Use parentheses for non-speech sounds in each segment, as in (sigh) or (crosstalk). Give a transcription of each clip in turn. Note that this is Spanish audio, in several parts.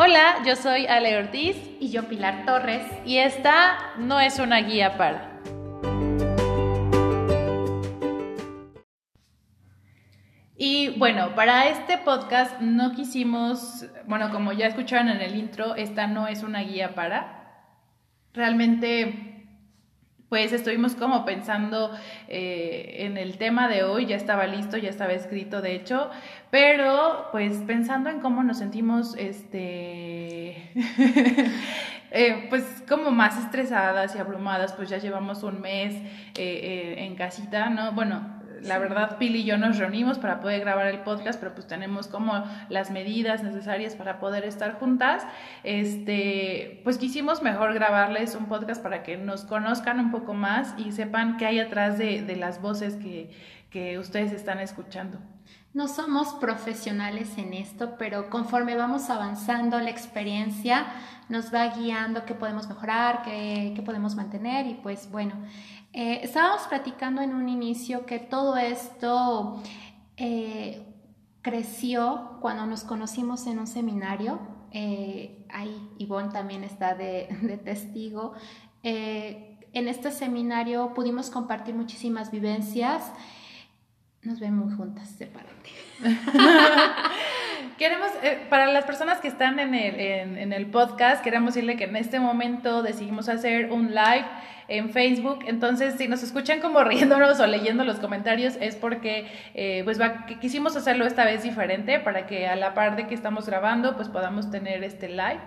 Hola, yo soy Ale Ortiz y yo Pilar Torres y esta no es una guía para. Y bueno, para este podcast no quisimos, bueno, como ya escucharon en el intro, esta no es una guía para. Realmente, pues estuvimos como pensando eh, en el tema de hoy, ya estaba listo, ya estaba escrito, de hecho, pero pues pensando en cómo nos sentimos, este... (laughs) Eh, pues como más estresadas y abrumadas, pues ya llevamos un mes eh, en casita, ¿no? Bueno, la verdad, Pili y yo nos reunimos para poder grabar el podcast, pero pues tenemos como las medidas necesarias para poder estar juntas. Este, pues quisimos mejor grabarles un podcast para que nos conozcan un poco más y sepan qué hay atrás de, de las voces que, que ustedes están escuchando. No somos profesionales en esto, pero conforme vamos avanzando, la experiencia nos va guiando qué podemos mejorar, qué, qué podemos mantener y pues bueno, eh, estábamos platicando en un inicio que todo esto eh, creció cuando nos conocimos en un seminario. Eh, ahí Ivonne también está de, (laughs) de testigo. en este seminario pudimos compartir muchísimas vivencias. Nos vemos juntas, sepárate. (laughs) Queremos, para las personas que están en el, en el podcast, queremos decirle que en este momento decidimos hacer un live en Facebook. Entonces, si nos escuchan como (laughs) riéndonos o leyendo los comentarios, es porque eh, pues que quisimos hacerlo esta vez diferente para que a la par de que estamos grabando, pues podamos tener este live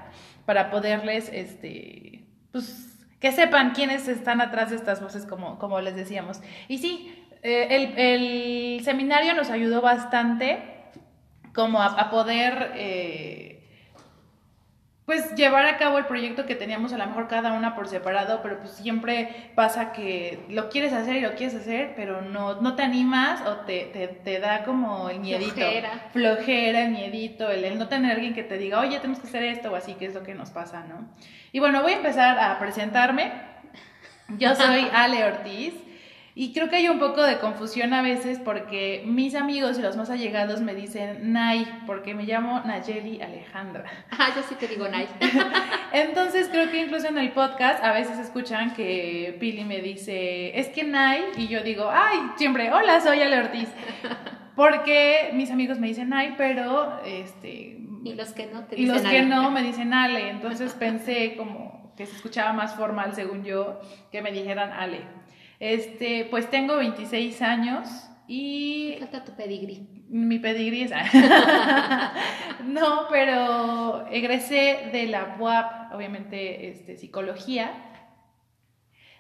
para poderles, este, pues, que sepan quiénes están atrás de estas voces, como, como les decíamos. Y sí, eh, el, el, seminario nos ayudó bastante como a, poder... Eh, pues llevar a cabo el proyecto que teníamos a lo mejor cada una por separado, pero pues siempre pasa que lo quieres hacer y lo quieres hacer, pero no, no te animas o te, te, da como el miedito. Flojera. Flojera, el miedito, el, el, no tener alguien que te diga, oye, tenemos que hacer esto o así, que es lo que nos pasa, ¿no? Y bueno, voy a empezar a presentarme. Yo soy (laughs) Ale Ortiz. Y creo que hay un poco de confusión a veces porque mis amigos y los más allegados me dicen Nay, porque me llamo Nayeli Alejandra. (laughs) Ah, yo sí te digo Nay. (laughs) Entonces creo que incluso en el podcast a veces escuchan que Pili me dice, es que Nay, y yo digo, ay, siempre, hola, soy Ale Ortiz. (laughs) Porque mis amigos me dicen Nay, pero este... Y los que no te dicen Y los que no me dicen Ale. Entonces pensé como que se escuchaba más formal, según yo, que me dijeran Ale. Este, pues tengo 26 años y... Falta tu pedigrí. Mi pedigrí es... (laughs) no, pero egresé de la UAP, obviamente, este, psicología.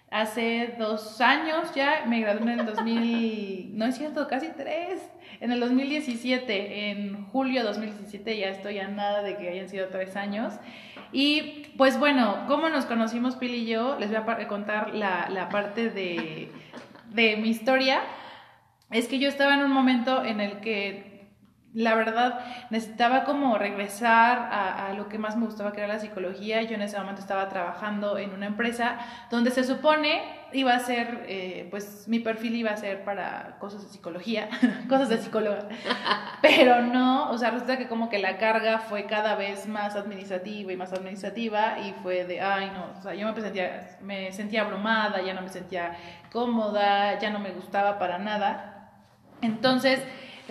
Hace dos años ya, me gradué en el 2000, no es cierto, casi tres, en el 2017, en julio de 2017, ya estoy a nada de que hayan sido tres años. Y pues bueno, ¿cómo nos conocimos Pili y yo? Les voy a contar la, la parte de, de mi historia. Es que yo estaba en un momento en el que la verdad necesitaba como regresar a, lo que más me gustaba que era la psicología. Yo en ese momento estaba trabajando en una empresa donde se supone iba a ser, eh, pues mi perfil iba a ser para cosas de psicología, (laughs) cosas de psicóloga, (laughs) pero no, o sea, resulta que como que la carga fue cada vez más administrativa y más administrativa y fue de, ay no, o sea, yo me sentía, me sentía abrumada, ya no me sentía cómoda, ya no me gustaba para nada. Entonces,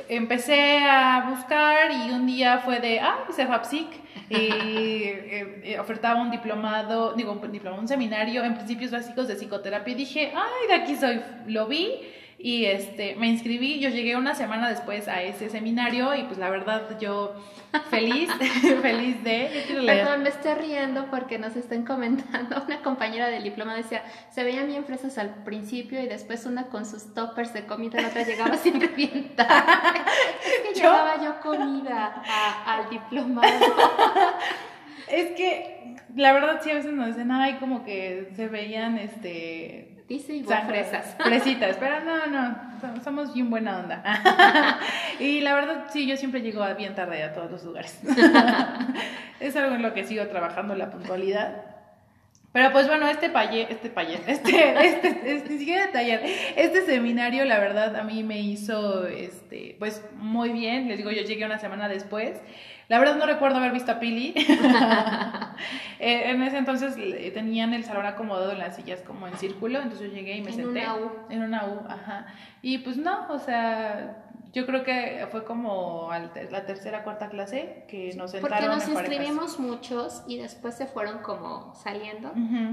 empecé a buscar y un día fue de, ah, Psic y (laughs) eh, eh, ofertaba un diplomado, digo, un diplomado, un seminario en principios básicos de psicoterapia. Y dije, ay, de aquí soy, lo vi y este, me inscribí, yo llegué una semana después a ese seminario y pues la verdad yo feliz, (laughs) feliz de... Perdón, me estoy riendo porque nos están comentando, una compañera del diploma decía, se veían bien fresas al principio y después una con sus toppers de comida, la otra llegaba sin revientar. (laughs) es que llevaba yo comida al diplomado. (laughs) es que la verdad sí a veces nos dicen, ay, como que se veían, este Dice y fresas. (laughs) Fresitas, pero no, no, somos bien buena onda. (laughs) y la verdad, sí, yo siempre llego bien tarde a todos los lugares. (laughs) es algo en lo que sigo trabajando, la puntualidad. Pero pues bueno, este paye, este paye, (laughs) este, este, este, siquiera taller, este seminario, la verdad, a mí me hizo, este, pues muy bien. Les digo, yo llegué una semana después. La verdad no recuerdo haber visto a Pili. (laughs) Eh, en ese entonces tenían el salón acomodado en las sillas como en círculo, entonces yo llegué y me En senté. una U. En una U, ajá. Y pues no, o sea, yo creo que fue como la tercera, cuarta clase que nos sentaron Porque nos en parejas. inscribimos muchos y después se fueron como saliendo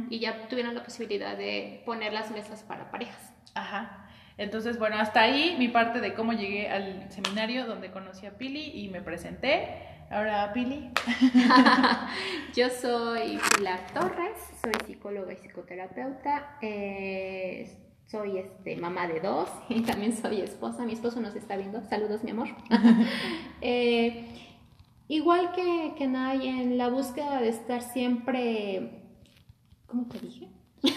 y ya tuvieron la posibilidad de poner las mesas para parejas. Ajá. Entonces, bueno, hasta ahí mi parte de cómo llegué al seminario donde conocí a Pili y me presenté. Ahora, Pili. (laughs) (laughs) Yo soy Pilar Torres, soy psicóloga y psicoterapeuta. eh, soy este, mamá de dos (laughs) y también soy esposa. Mi esposo nos está viendo. Saludos, mi amor. (laughs) Eh, igual que, que Nay, en la búsqueda de estar siempre. ¿Cómo te dije? (laughs)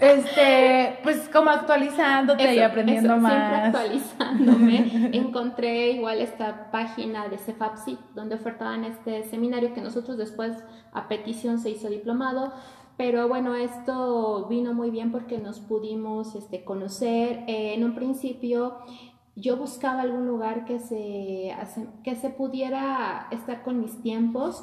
Este, pues como actualizándote y aprendiendo eso, más. Siempre actualizándome. Encontré igual esta página de CEFAPSI, donde ofertaban este seminario que nosotros después a petición se hizo diplomado. Pero bueno, esto vino muy bien porque nos pudimos este, conocer. Eh, en un principio yo buscaba algún lugar que se, que se pudiera estar con mis tiempos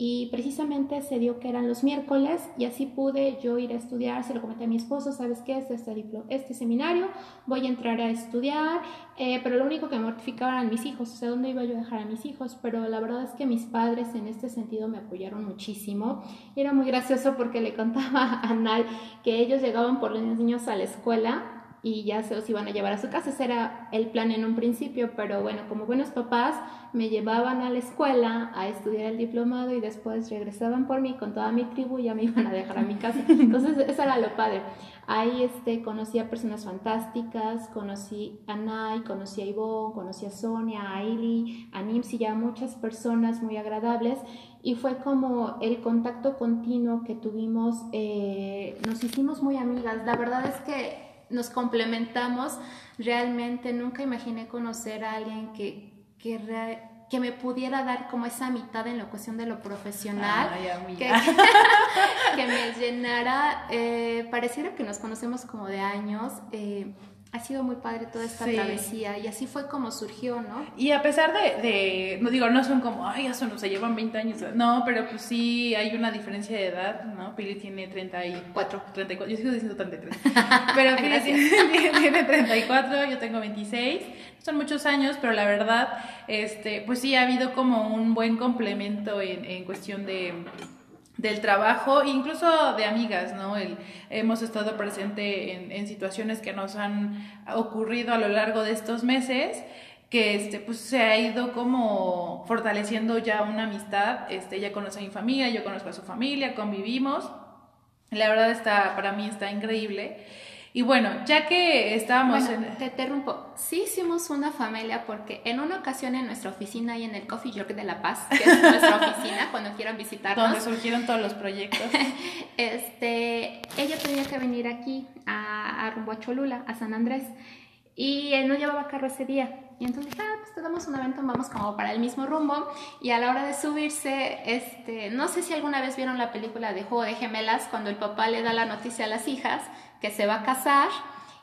y precisamente se dio que eran los miércoles y así pude yo ir a estudiar, se lo comenté a mi esposo, ¿sabes qué? Es este, este seminario, voy a entrar a estudiar, eh, pero lo único que me mortificaba eran mis hijos, o sea, ¿dónde iba yo a dejar a mis hijos? Pero la verdad es que mis padres en este sentido me apoyaron muchísimo. Era muy gracioso porque le contaba a Nal que ellos llegaban por los niños a la escuela y ya se los iban a llevar a su casa. Ese era el plan en un principio, pero bueno, como buenos papás, me llevaban a la escuela a estudiar el diplomado y después regresaban por mí con toda mi tribu y ya me iban a dejar a mi casa. (laughs) Entonces, eso era lo padre. Ahí este, conocí a personas fantásticas, conocí a Nay, conocí a Ivonne, conocí a Sonia, a Ailey, a Nimsi, ya muchas personas muy agradables y fue como el contacto continuo que tuvimos, eh, nos hicimos muy amigas. La verdad es que nos complementamos. Realmente nunca imaginé conocer a alguien que, que, rea- que me pudiera dar como esa mitad en la cuestión de lo profesional. Ay, que, (laughs) que me llenara, eh, pareciera que nos conocemos como de años. eh, ha sido muy padre toda esta Sí. travesía y así fue como surgió, ¿no? Y a pesar de, de- no digo, no son como, ay, ya son, se llevan 20 años. No, pero pues sí hay una diferencia de edad, ¿no? Pili tiene 34, 34, yo sigo diciendo 33. (laughs) Pero Pili (laughs) tiene, tiene 34, yo tengo 26. Son muchos años, pero la verdad, este, pues sí ha habido como un buen complemento en, en cuestión de del trabajo, incluso de amigas, ¿no? El, hemos estado presente en, situaciones que nos han ocurrido a lo largo de estos meses, que este, pues se ha ido como fortaleciendo ya una amistad. Este, ella conoce a mi familia, yo conozco a su familia, convivimos. La verdad está, para mí está increíble. Y bueno, ya que estábamos Bueno, en... te interrumpo. Sí hicimos una familia porque en una ocasión en nuestra oficina y en el Coffee York de La Paz, que es nuestra (laughs) oficina, cuando quieran donde visitarnos, surgieron todos los proyectos. (laughs) este, ella tenía que venir aquí a, a rumbo a Cholula, a San Andrés, y él no llevaba carro ese día. Y entonces dije, ah, pues te damos un evento, vamos como para el mismo rumbo. Y a la hora de subirse, este, no sé si alguna vez vieron la película de Juego de Gemelas, cuando el papá le da la noticia a las hijas que se va a casar.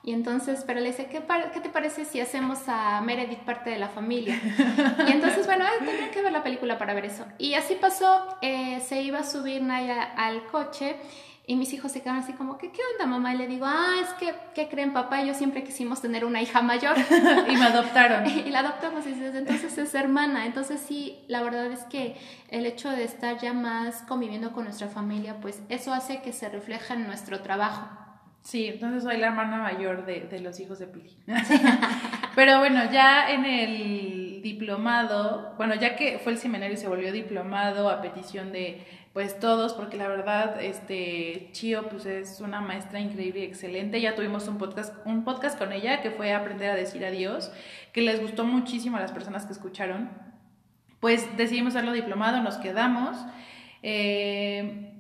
Y entonces, pero le dice, ¿qué, qué te parece si hacemos a Meredith parte de la familia? Y entonces, bueno, ay, tendría que ver la película para ver eso. Y así pasó, eh, se iba a subir Naya al coche y mis hijos se quedaron así como, ¿qué, qué onda mamá? Y le digo, ah, es que, ¿qué creen papá? y Yo siempre quisimos tener una hija mayor. (laughs) y me adoptaron. (laughs) y la adoptamos y desde entonces es hermana. Entonces sí, la verdad es que el hecho de estar ya más conviviendo con nuestra familia, pues eso hace que se refleja en nuestro trabajo. Sí, entonces soy la hermana mayor de, de los hijos de Pili. (laughs) (laughs) Pero bueno, ya en el diplomado, bueno, ya que fue el seminario y se volvió diplomado a petición de pues todos, porque la verdad, este Chio pues es una maestra increíble y excelente. Ya tuvimos un podcast, un podcast con ella que fue Aprender a decir adiós, que les gustó muchísimo a las personas que escucharon. Pues decidimos hacerlo diplomado, nos quedamos. Eh,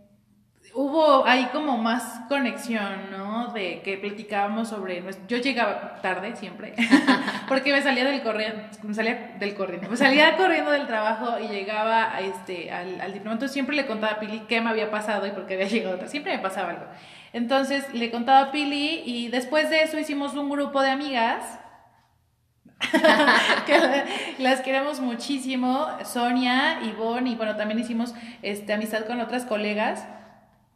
hubo ahí como más conexión, ¿no? De que platicábamos sobre... Yo llegaba tarde siempre, (laughs) porque me salía del corriendo, me salía del corriendo, me salía corriendo del trabajo y llegaba a este, al, al diploma. Entonces siempre le contaba a Pili qué me había pasado y por qué había llegado tarde. Siempre me pasaba algo. Entonces le contaba a Pili y después de eso hicimos un grupo de amigas (laughs) que las queremos muchísimo, Sonia, Ivonne, y bueno, también hicimos este, amistad con otras colegas.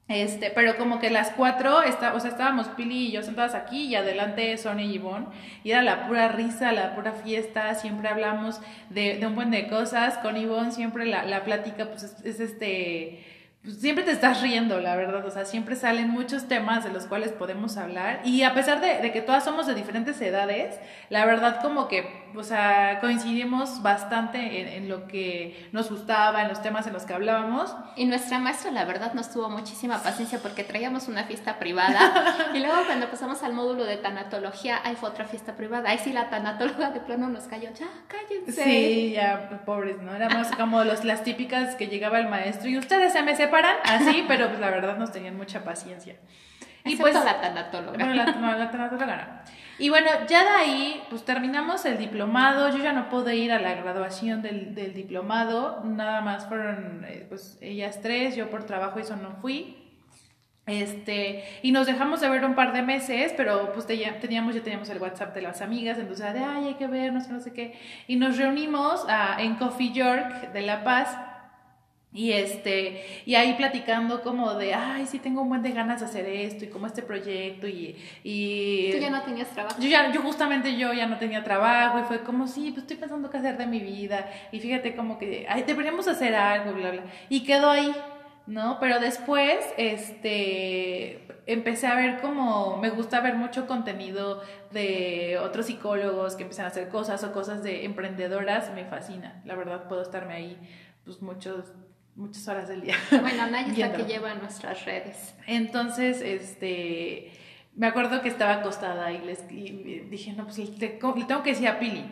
Este, pero como que las cuatro, está, o sea, estábamos Pili y yo sentadas aquí y adelante Sonia y Ivonne, y era la pura risa, la pura fiesta, siempre hablamos de, un buen de cosas, con Ivonne siempre la, la plática pues es este pues, siempre te estás riendo, la verdad, o sea, siempre salen muchos temas de los cuales podemos hablar y a pesar de, que todas somos de diferentes edades, la verdad como que, o sea, coincidimos bastante en, lo que nos gustaba, en los temas en los que hablábamos. Y nuestra maestra, la verdad, nos tuvo muchísima paciencia porque traíamos una fiesta privada (laughs) y luego cuando pasamos al módulo de tanatología, ahí fue otra fiesta privada, ahí sí la tanatóloga de plano nos cayó, ya, cállense. Sí, ya, pobres, ¿no? Éramos como los, las típicas que llegaba el maestro y ustedes se me separan así, (laughs) pero pues la verdad nos tenían mucha paciencia. Y pues la tanatóloga. Bueno, la, la tanatóloga no. Y bueno, ya de ahí, pues terminamos el diplomado. Yo ya no pude ir a la graduación del, del diplomado. Nada más fueron, eh, pues, ellas tres. Yo por trabajo eso no fui. Este, y nos dejamos de ver un par de meses, pero pues teníamos, ya teníamos el WhatsApp de las amigas, entonces de, ay, hay que vernos, no sé qué. Y nos reunimos ah, en Coffee York de La Paz y este, y ahí platicando como de, ay, sí tengo un buen de ganas de hacer esto y como este proyecto y, y... Tú ya no tenías trabajo. Yo ya, yo justamente yo ya no tenía trabajo y fue como, sí, pues estoy pensando qué hacer de mi vida y fíjate como que, ay, deberíamos hacer algo, bla, bla. Y quedó ahí, ¿no? Pero después, este, empecé a ver como, me gusta ver mucho contenido de otros psicólogos que empiezan a hacer cosas o cosas de emprendedoras, me fascina, la verdad puedo estarme ahí, pues muchos muchas horas del día. (laughs) Bueno, Naya es la que lleva nuestras redes. Entonces, este, me acuerdo que estaba acostada y les dije, no, pues le, tengo que decir a Pili.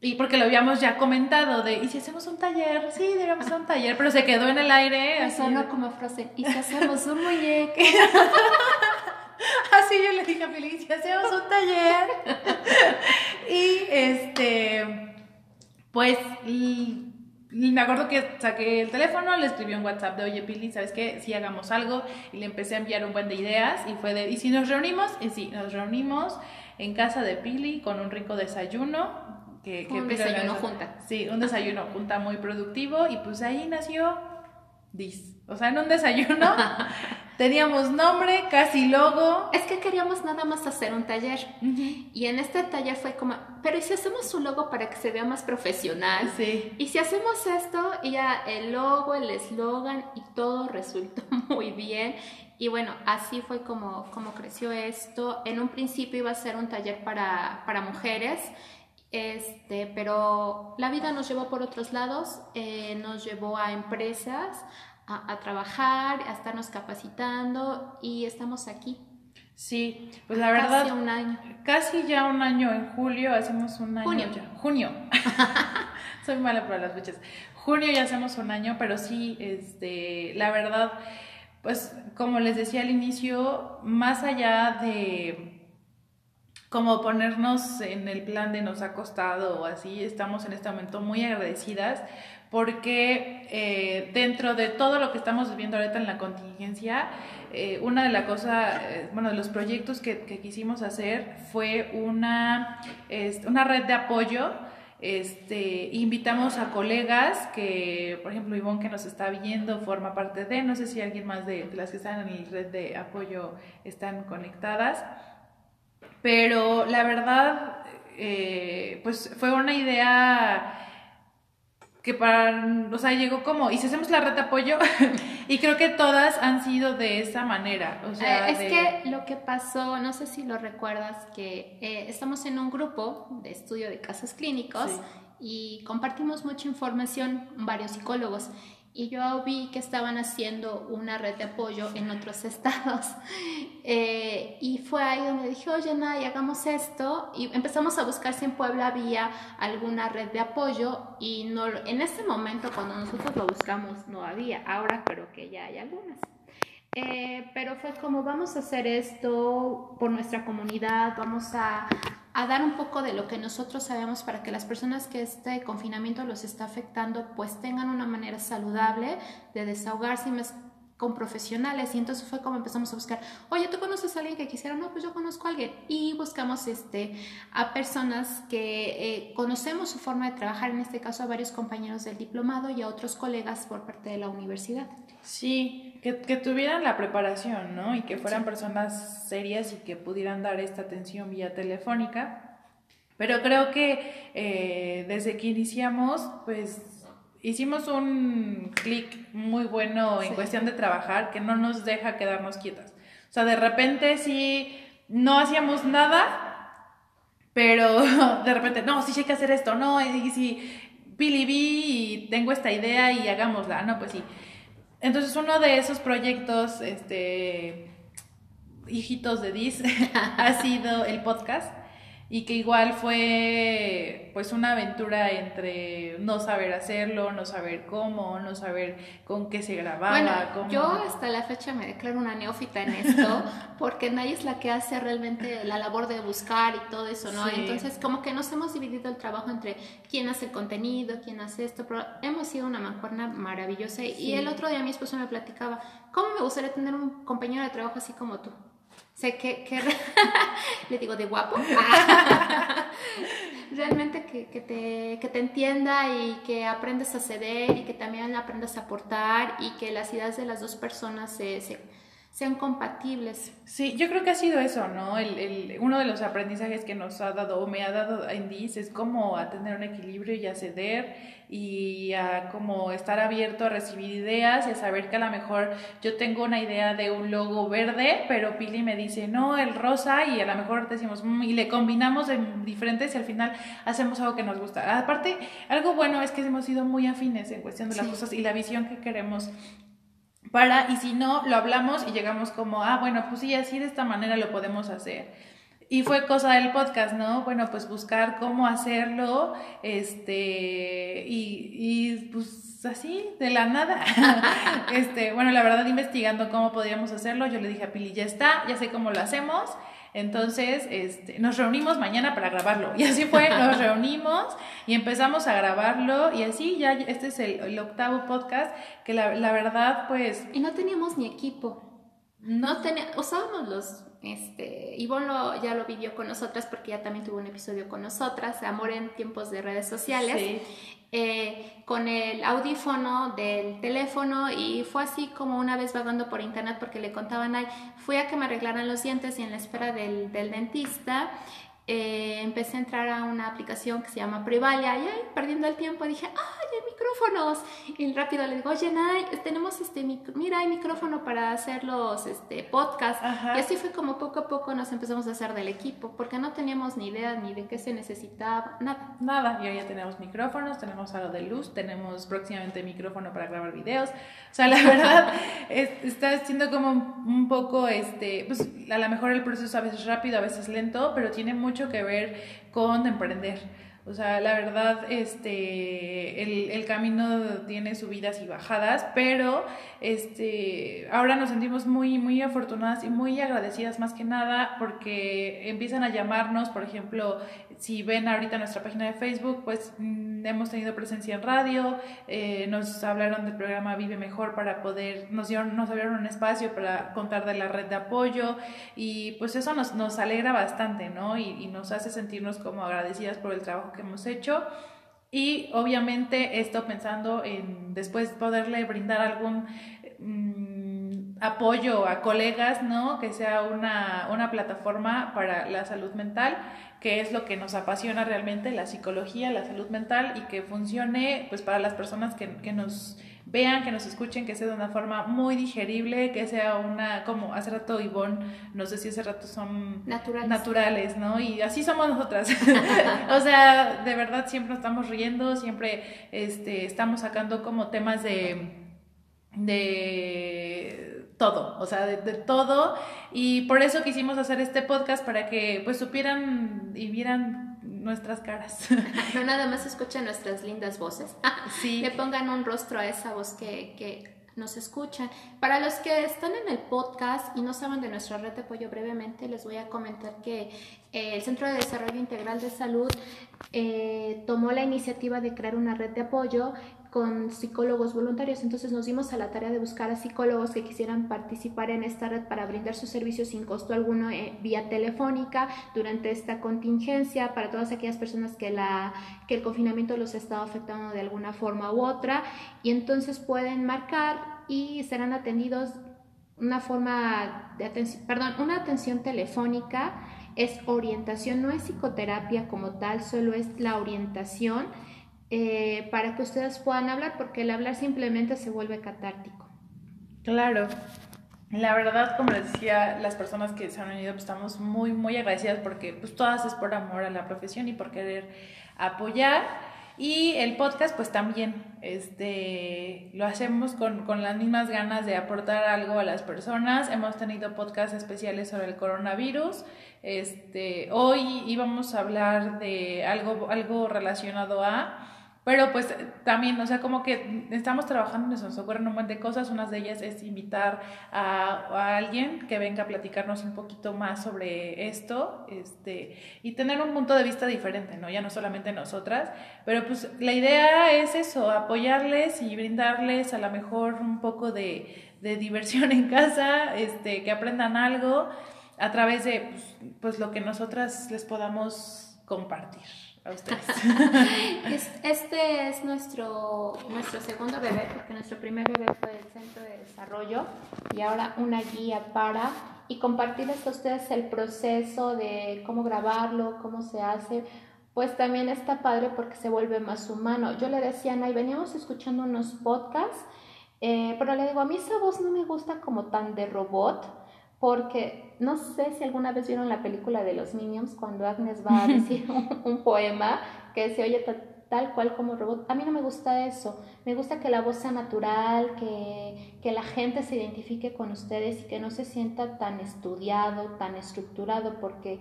Y porque lo habíamos ya comentado de, ¿y si hacemos un taller? Sí, deberíamos hacer un taller, pero se quedó en el aire. No como frase, ¿y si hacemos un muñeco? (laughs) así yo le dije a Pili, si hacemos un taller? (laughs) y este, pues me acuerdo que saqué el teléfono, le escribí un WhatsApp de, oye, Pili, ¿sabes qué? Si hagamos algo. Y le empecé a enviar un buen de ideas. Y fue de, ¿y si nos reunimos? Y sí, nos reunimos en casa de Pili con un rico desayuno. Que, un desayuno junta. Sí, un desayuno junta muy productivo. Y pues ahí nació Dis. O sea, en un desayuno (laughs) teníamos nombre, casi logo. Es que queríamos nada más hacer un taller. Y en este taller fue como, pero ¿y si hacemos un logo para que se vea más profesional? Sí. Y si hacemos esto, y ya el logo, el eslogan y todo resultó (laughs) muy bien. Y bueno, así fue como, como creció esto. En un principio iba a ser un taller para, para mujeres. Este, pero la vida nos llevó por otros lados, eh, nos llevó a empresas, a, trabajar, a estarnos capacitando y estamos aquí. Sí, pues la verdad. Casi un año. Casi ya un año, en julio hacemos un año. Junio. Ya. Junio. (laughs) Soy mala para las fechas. Junio ya hacemos un año, pero sí, este, la verdad, pues como les decía al inicio, más allá de como ponernos en el plan de nos ha costado o así, estamos en este momento muy agradecidas porque eh, dentro de todo lo que estamos viviendo ahorita en la contingencia, eh, una de las cosas, eh, bueno, de los proyectos que, quisimos hacer fue una, una red de apoyo. Este, invitamos a colegas que, por ejemplo, Ivonne que nos está viendo forma parte de, no sé si alguien más de, de las que están en la red de apoyo están conectadas pero la verdad, eh, pues fue una idea que para, o sea, llegó como, y si hacemos la red de apoyo, (laughs) y creo que todas han sido de esa manera. O sea, eh, es que lo que pasó, no sé si lo recuerdas, que eh, estamos en un grupo de estudio de casos clínicos y compartimos mucha información, varios psicólogos, y yo vi que estaban haciendo una red de apoyo en otros (laughs) estados. Eh, y fue ahí donde dije, oye, Nay, hagamos esto. Y empezamos a buscar si en Puebla había alguna red de apoyo. Y no, en ese momento, cuando nosotros lo buscamos, no había. Ahora creo que ya hay algunas. Eh, pero fue como vamos a hacer esto por nuestra comunidad, vamos a, a, dar un poco de lo que nosotros sabemos para que las personas que este confinamiento los está afectando pues tengan una manera saludable de desahogarse más con profesionales y entonces fue como empezamos a buscar, oye, ¿tú conoces a alguien que quisiera? No, pues yo conozco a alguien y buscamos este, a personas que eh, conocemos su forma de trabajar, en este caso a varios compañeros del diplomado y a otros colegas por parte de la universidad. Sí, que, que tuvieran la preparación, ¿no? Y que fueran personas serias y que pudieran dar esta atención vía telefónica. Pero creo que eh, desde que iniciamos, pues hicimos un clic muy bueno en cuestión de trabajar que no nos deja quedarnos quietas. O sea, de repente sí no hacíamos nada, pero (laughs) de repente, no, sí hay que hacer esto, no, y si Billy y tengo esta idea y hagámosla, no, pues sí. Entonces uno de esos proyectos, este, hijitos de Dis, (laughs) ha sido el podcast y que igual fue pues una aventura entre no saber hacerlo, no saber cómo, no saber con qué se grababa. Bueno, yo hasta la fecha me declaro una neófita en esto (laughs) porque nadie es la que hace realmente la labor de buscar y todo eso, ¿no? Entonces como que nos hemos dividido el trabajo entre quién hace el contenido, quién hace esto, pero hemos sido una mancuerna maravillosa y el otro día mi esposo me platicaba, ¿cómo me gustaría tener un compañero de trabajo así como tú? Sé que, (laughs) le digo de guapo. (laughs) Realmente que, que, te, que te entienda y que aprendas a ceder y que también aprendas a aportar y que las ideas de las dos personas se, se sean compatibles. Sí, yo creo que ha sido eso, ¿no? El, el, uno de los aprendizajes que nos ha dado o me ha dado Indies es como a tener un equilibrio y a ceder y a como estar abierto a recibir ideas y a saber que a lo mejor yo tengo una idea de un logo verde, pero Pili me dice, no, el rosa y a lo mejor decimos, mm", y le combinamos en diferentes y al final hacemos algo que nos gusta. Aparte, algo bueno es que hemos sido muy afines en cuestión de las cosas y la visión que queremos para, y si no, lo hablamos y llegamos como, ah, bueno, pues sí, así de esta manera lo podemos hacer. Y fue cosa del podcast, ¿no? Bueno, pues buscar cómo hacerlo, este, y, y pues así, de la nada. (laughs) este, bueno, la verdad, investigando cómo podríamos hacerlo, yo le dije a Pili, ya está, ya sé cómo lo hacemos. Entonces, este, nos reunimos mañana para grabarlo. Y así fue, nos reunimos y empezamos a grabarlo. Y así ya, este es el, octavo podcast, que la, la, verdad, pues... Y no teníamos ni equipo. No teníamos, usábamos los, este, Ivonne lo, ya lo vivió con nosotras porque ya también tuvo un episodio con nosotras, Amor en tiempos de redes sociales. Sí. Eh, con el audífono del teléfono y fue así como una vez vagando por internet porque le contaban, ay, fui a que me arreglaran los dientes y en la espera del, del dentista eh, empecé a entrar a una aplicación que se llama Privalia y ahí, perdiendo el tiempo dije, ¡ay, hay micrófonos! Y rápido le digo, oye, Nay, tenemos este, mira, hay micrófono para hacer los este, podcasts. Y así fue como poco a poco nos empezamos a hacer del equipo, porque no teníamos ni idea ni de qué se necesitaba, nada. Nada, y hoy ya tenemos micrófonos, tenemos algo de luz, tenemos próximamente micrófono para grabar videos. O sea, la (laughs) verdad, está siendo como un poco, este, pues a lo mejor el proceso a veces rápido, a veces lento, pero tiene mucho que ver con emprender. O sea, la verdad, este, el, el, camino tiene subidas y bajadas, pero este, ahora nos sentimos muy, muy afortunadas y muy agradecidas más que nada porque empiezan a llamarnos, por ejemplo, si ven ahorita nuestra página de Facebook, pues mm, hemos tenido presencia en radio, eh, nos hablaron del programa Vive Mejor para poder, nos, dieron, nos abrieron un espacio para contar de la red de apoyo y pues eso nos, nos alegra bastante, ¿no? Y, y nos hace sentirnos como agradecidas por el trabajo que hemos hecho. Y obviamente esto pensando en después poderle brindar algún mm, apoyo a colegas, ¿no? Que sea una, una plataforma para la salud mental, que es lo que nos apasiona realmente, la psicología, la salud mental, y que funcione pues para las personas que, que nos vean, que nos escuchen, que sea de una forma muy digerible, que sea una, como hace rato Ivonne nos decía hace rato, son naturales, naturales ¿no? Y así somos nosotras. (laughs) o sea, de verdad siempre nos estamos riendo, siempre este, estamos sacando como temas de de todo, o sea, de, de, todo. Y por eso quisimos hacer este podcast para que pues supieran y vieran nuestras caras. (laughs) no nada más escuchen nuestras lindas voces. (laughs) sí. Le pongan un rostro a esa voz que, que nos escuchan. Para los que están en el podcast y no saben de nuestra red de apoyo brevemente, les voy a comentar que eh, el Centro de Desarrollo Integral de Salud eh, tomó la iniciativa de crear una red de apoyo con psicólogos voluntarios. Entonces nos dimos a la tarea de buscar a psicólogos que quisieran participar en esta red para brindar sus servicios sin costo alguno eh, vía telefónica durante esta contingencia para todas aquellas personas que, la, que el confinamiento los ha estado afectando de alguna forma u otra. Y entonces pueden marcar y serán atendidos una forma de atención, perdón, una atención telefónica es orientación, no es psicoterapia como tal, solo es la orientación eh, para que ustedes puedan hablar, porque el hablar simplemente se vuelve catártico. Claro. La verdad, como les decía, las personas que se han unido, pues, estamos muy, muy agradecidas porque pues todas es por amor a la profesión y por querer apoyar. Y el podcast, pues también, este, lo hacemos con, con, las mismas ganas de aportar algo a las personas. Hemos tenido podcasts especiales sobre el coronavirus. Este, hoy íbamos a hablar de algo, algo relacionado a pero pues también, o sea, como que estamos trabajando, nos ocurren un montón de cosas. Una de ellas es invitar a, alguien que venga a platicarnos un poquito más sobre esto este, y tener un punto de vista diferente, ¿no? Ya no solamente nosotras, pero pues la idea es eso, apoyarles y brindarles a lo mejor un poco de, de diversión en casa, este, que aprendan algo a través de pues, pues lo que nosotras les podamos compartir a (laughs) ustedes. este es nuestro, nuestro segundo bebé, porque nuestro primer bebé fue el centro de desarrollo y ahora una guía para y compartirles a ustedes el proceso de cómo grabarlo, cómo se hace, pues también está padre porque se vuelve más humano. Yo le decía a Ana, y veníamos escuchando unos podcasts, eh, pero le digo, a mí esa voz no me gusta como tan de robot, porque no sé si alguna vez vieron la película de los Minions cuando Agnes va a decir (laughs) un, poema que se oye tal cual como robot. A mí no me gusta eso. Me gusta que la voz sea natural, que, que la gente se identifique con ustedes y que no se sienta tan estudiado, tan estructurado, porque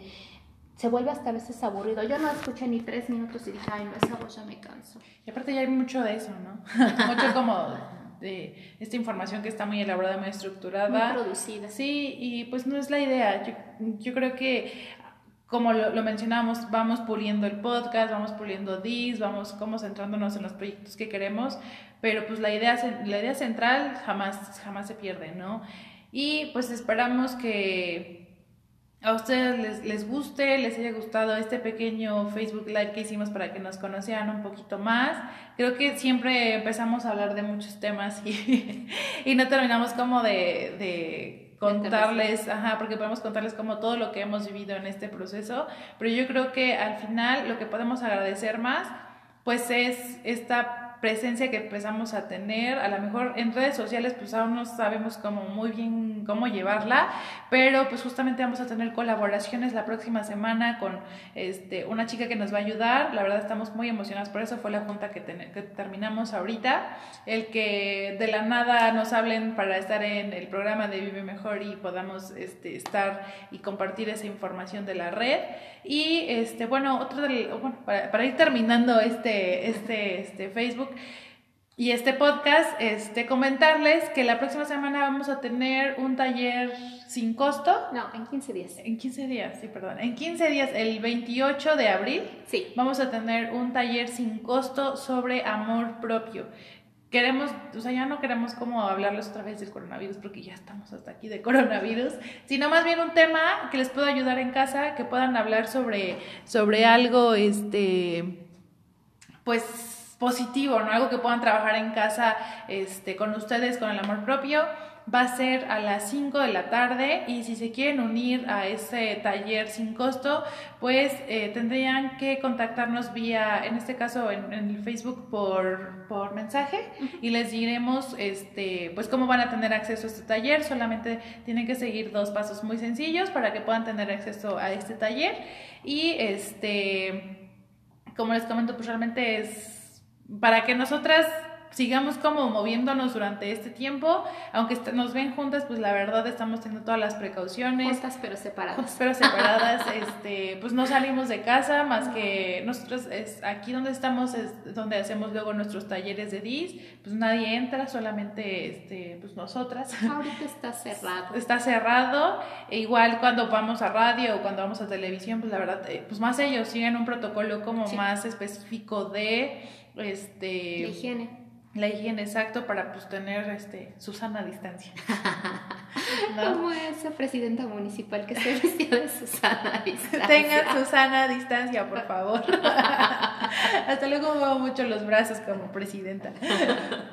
se vuelve hasta a veces aburrido. Yo no escuché ni tres minutos y dije, ay, no, esa voz ya me canso. Y aparte ya hay mucho de eso, ¿no? (laughs) mucho como de esta información que está muy elaborada, muy estructurada. Muy producida. Sí, y pues no es la idea. Yo, yo creo que como lo, lo, mencionamos, vamos puliendo el podcast, vamos puliendo DIS, vamos como centrándonos en los proyectos que queremos, pero pues la idea, la idea central jamás, jamás se pierde, ¿no? Y pues esperamos que a ustedes les, les, guste, les haya gustado este pequeño Facebook Live que hicimos para que nos conocieran un poquito más. Creo que siempre empezamos a hablar de muchos temas y, (laughs) y no terminamos como de, de contarles, ajá, porque podemos contarles como todo lo que hemos vivido en este proceso, pero yo creo que al final lo que podemos agradecer más, pues es esta presencia que empezamos a tener, a lo mejor en redes sociales pues aún no sabemos cómo muy bien cómo llevarla, pero pues justamente vamos a tener colaboraciones la próxima semana con este, una chica que nos va a ayudar, la verdad estamos muy emocionados por eso, fue la junta que, que terminamos ahorita, el que de la nada nos hablen para estar en el programa de Vive Mejor y podamos este, estar y compartir esa información de la red. Y este, bueno, otro bueno, para, para, ir terminando este, este, este Facebook, y este podcast, este, comentarles que la próxima semana vamos a tener un taller sin costo. No, en 15 días. En 15 días, sí, perdón. En 15 días, el 28 de abril, sí. vamos a tener un taller sin costo sobre amor propio. Queremos, o sea, ya no queremos como hablarles otra vez del coronavirus porque ya estamos hasta aquí de coronavirus, sino más bien un tema que les pueda ayudar en casa, que puedan hablar sobre, sobre algo, este, pues positivo, ¿no? Algo que puedan trabajar en casa este, con ustedes, con el amor propio. Va a ser a las 5 de la tarde y si se quieren unir a ese taller sin costo, pues eh, tendrían que contactarnos vía, en este caso en, el Facebook por, por mensaje y les diremos este, pues cómo van a tener acceso a este taller. Solamente tienen que seguir dos pasos muy sencillos para que puedan tener acceso a este taller y este, como les comento, pues realmente es para que nosotras sigamos como moviéndonos durante este tiempo, aunque nos ven juntas, pues la verdad estamos teniendo todas las precauciones. Juntas pero separadas. Juntas pero separadas, (laughs) este, pues no salimos de casa más que nosotros, es, aquí donde estamos es donde hacemos luego nuestros talleres de DIS, pues nadie entra, solamente este, pues nosotras. Ahorita está cerrado. (laughs) Está cerrado, e igual cuando vamos a radio o cuando vamos a televisión, pues la verdad, eh, pues más ellos siguen un protocolo como más específico de este... La higiene la higiene exacto para pues tener este su sana distancia. (laughs) Como esa presidenta municipal que esté vestida de Susana distancia. Tengan su sana distancia, por favor. (laughs) Hasta luego muevo mucho los brazos como presidenta.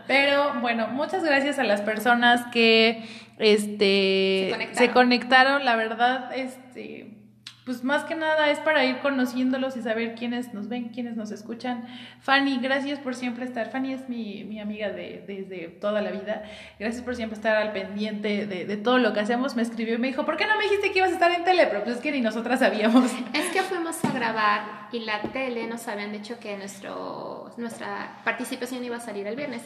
Pero bueno, muchas gracias a las personas que este se conectaron, se conectaron la verdad, este pues más que nada es para ir conociéndolos y saber quiénes nos ven, quiénes nos escuchan. Fanny, gracias por siempre estar. Fanny es mi, mi amiga de, desde toda la vida. Gracias por siempre estar al pendiente de, de, todo lo que hacemos. Me escribió y me dijo, ¿por qué no me dijiste que ibas a estar en tele? Pero pues es que ni nosotras sabíamos. (laughs) Es que fuimos a grabar y la tele nos habían dicho que nuestro, nuestra participación iba a salir el viernes.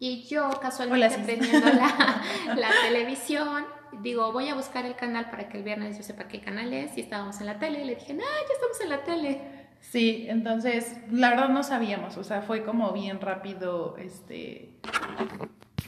Y yo casualmente aprendiendo la, (laughs) la televisión digo, voy a buscar el canal para que el viernes yo sepa qué canal es. Y estábamos en la tele. Y le dije, no, ya estamos en la tele. Sí, entonces, la verdad no sabíamos. O sea, fue como bien rápido, este.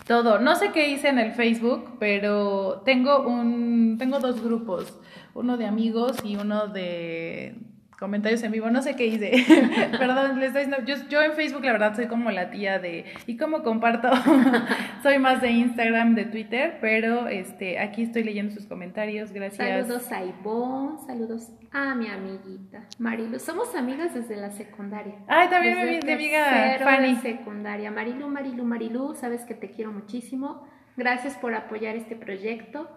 Todo. No sé qué hice en el Facebook, pero tengo un. Tengo dos grupos. Uno de amigos y uno de comentarios en vivo, no sé qué hice. (laughs) Perdón, les doy, yo, yo en Facebook la verdad soy como la tía de, y como comparto, (laughs) soy más de Instagram, de Twitter, pero este, aquí estoy leyendo sus comentarios, gracias. Saludos a Ivonne, saludos a mi amiguita Marilu, somos amigas desde la secundaria. Ay, también me mi amiga Fanny. secundaria, Marilu, Marilu, Marilu, sabes que te quiero muchísimo, gracias por apoyar este proyecto,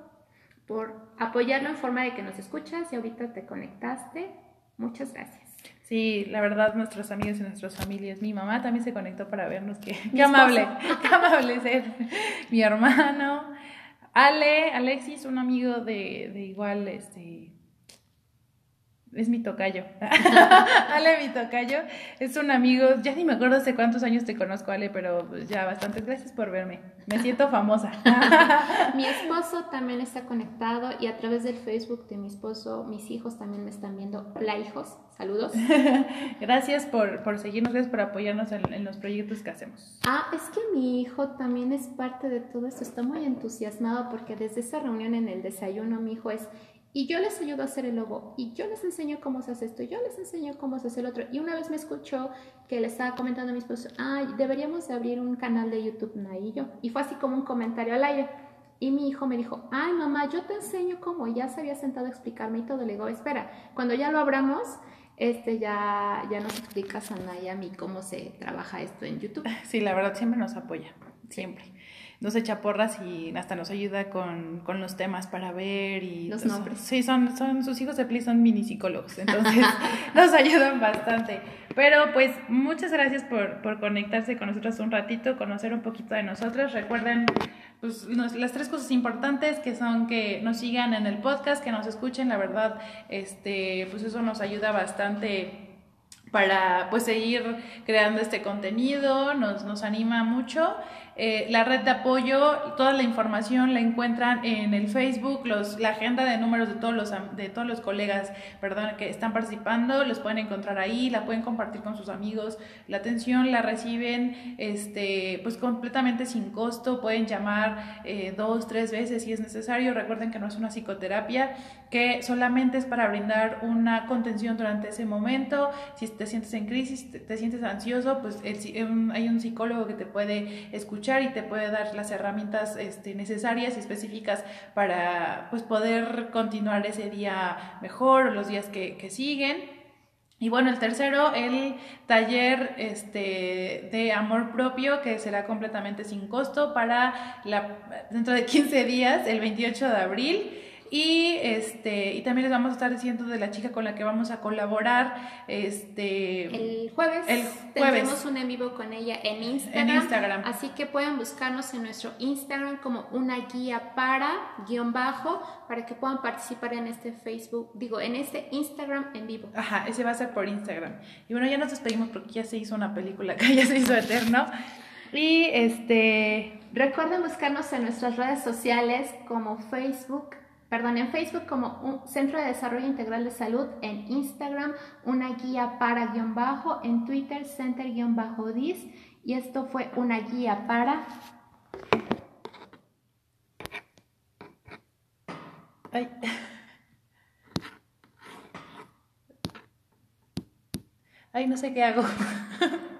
por apoyarlo en forma de que nos escuchas y ahorita te conectaste Muchas gracias. Sí, la verdad, nuestros amigos y nuestras familias. Mi mamá también se conectó para vernos. Qué, qué amable, (laughs) qué amable ser. Mi hermano. Ale, Alexis, un amigo de, de igual, este, es mi tocayo. (laughs) Ale, mi tocayo, es un amigo, ya ni me acuerdo hace cuántos años te conozco, Ale, pero ya bastantes gracias por verme. Me siento famosa. (laughs) mi esposo también está conectado y a través del Facebook de mi esposo, mis hijos también me están viendo. Hola, hijos, saludos. (laughs) gracias por, por seguirnos, gracias por apoyarnos en, en, los proyectos que hacemos. Ah, es que mi hijo también es parte de todo esto, está muy entusiasmado porque desde esa reunión en el desayuno, mi hijo es y yo les ayudo a hacer el logo y yo les enseño cómo se hace esto, yo les enseño cómo se hace el otro. Y una vez me escuchó que le estaba comentando a mi esposo, ay, deberíamos de abrir un canal de YouTube, y yo. Y fue así como un comentario al aire. Y mi hijo me dijo, ay mamá, yo te enseño cómo. Ya se había sentado a explicarme y todo. Le digo, espera, cuando ya lo abramos, este ya, ya nos explicas a Naya a mí cómo se trabaja esto en YouTube. (laughs) Sí, la verdad siempre nos apoya, siempre nos echa porras y hasta nos ayuda con, con los temas para ver y los nombres. Sí, son, son sus hijos de Pli son mini psicólogos, entonces (laughs) nos ayudan bastante. Pero pues muchas gracias por, por conectarse con nosotros un ratito, conocer un poquito de nosotros. Recuerden pues las tres cosas importantes que son que nos sigan en el podcast, que nos escuchen, la verdad, este, pues eso nos ayuda bastante para pues seguir creando este contenido, nos, nos anima mucho eh, la red de apoyo, toda la información la encuentran en el Facebook, los, la agenda de números de todos los, de todos los colegas perdón, que están participando, los pueden encontrar ahí, la pueden compartir con sus amigos. La atención la reciben este, pues completamente sin costo, pueden llamar eh, dos, tres veces si es necesario. Recuerden que no es una psicoterapia, que solamente es para brindar una contención durante ese momento. Si te sientes en crisis, te, sientes ansioso, pues hay un psicólogo que te puede escuchar y te puede dar las herramientas este, necesarias y específicas para pues, poder continuar ese día mejor los días que, siguen. Y bueno, el tercero, el taller este, de amor propio, que será completamente sin costo para dentro de 15 días, el 28 de abril. Y, este, y también les vamos a estar diciendo de la chica con la que vamos a colaborar. Este, el jueves. El Tendremos un en vivo con ella en Instagram. En Instagram. Así que pueden buscarnos en nuestro Instagram como una guía para guion bajo para que puedan participar en este Facebook, digo, en este Instagram en vivo. Ajá, ese va a ser por Instagram. Y bueno, ya nos despedimos porque ya se hizo una película (laughs) que ya se hizo eterno. Y este. Recuerden buscarnos en nuestras redes sociales como Facebook, perdón, en Facebook como un Centro de Desarrollo Integral de Salud, en Instagram una guía para guion bajo, en Twitter Center guion bajo DIS y esto fue una guía para... Ay. Ay, no sé qué hago. (laughs)